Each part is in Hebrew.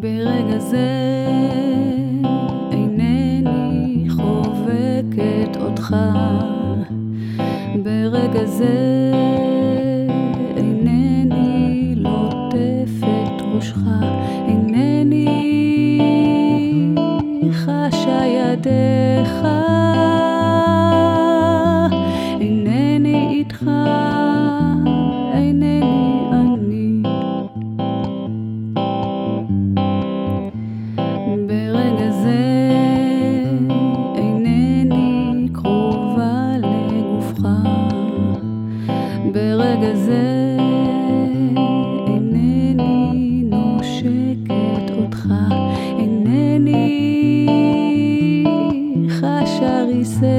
ברגע זה אינני חובקת אותך. ברגע זה אינני לוטפת ראשך. אינני חשה ידיך.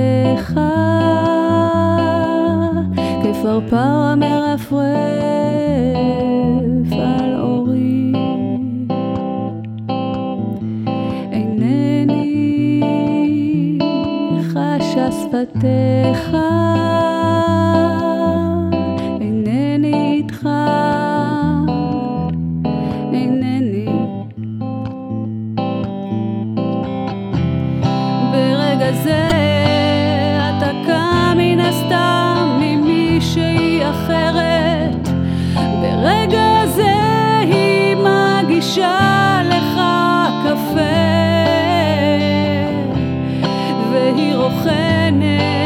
עליך. כפרפר המרפרף על אורי. אינני חשה שפתיך. אינני איתך. רגע זה והיא רוכנת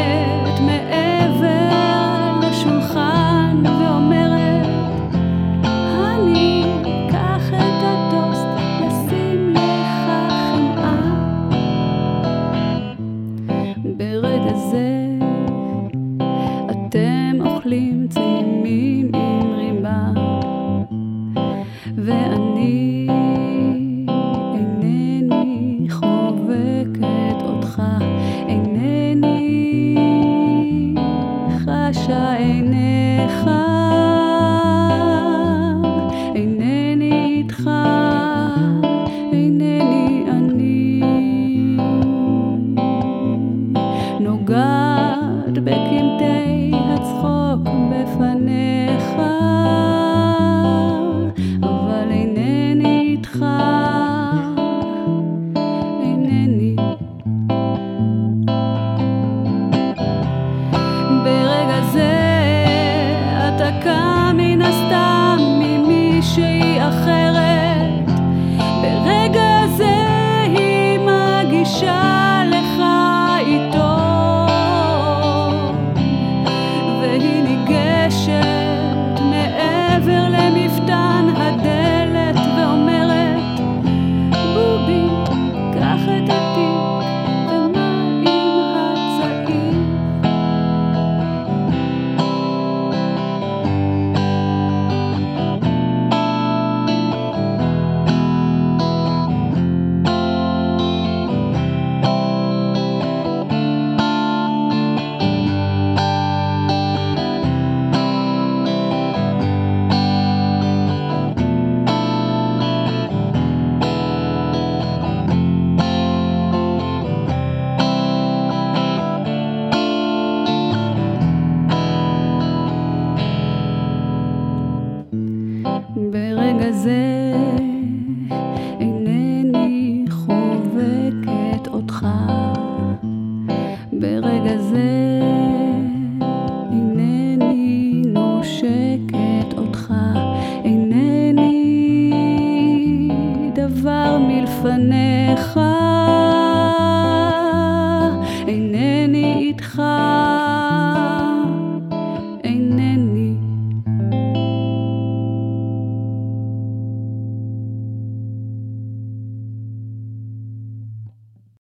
שעיניך לפניך.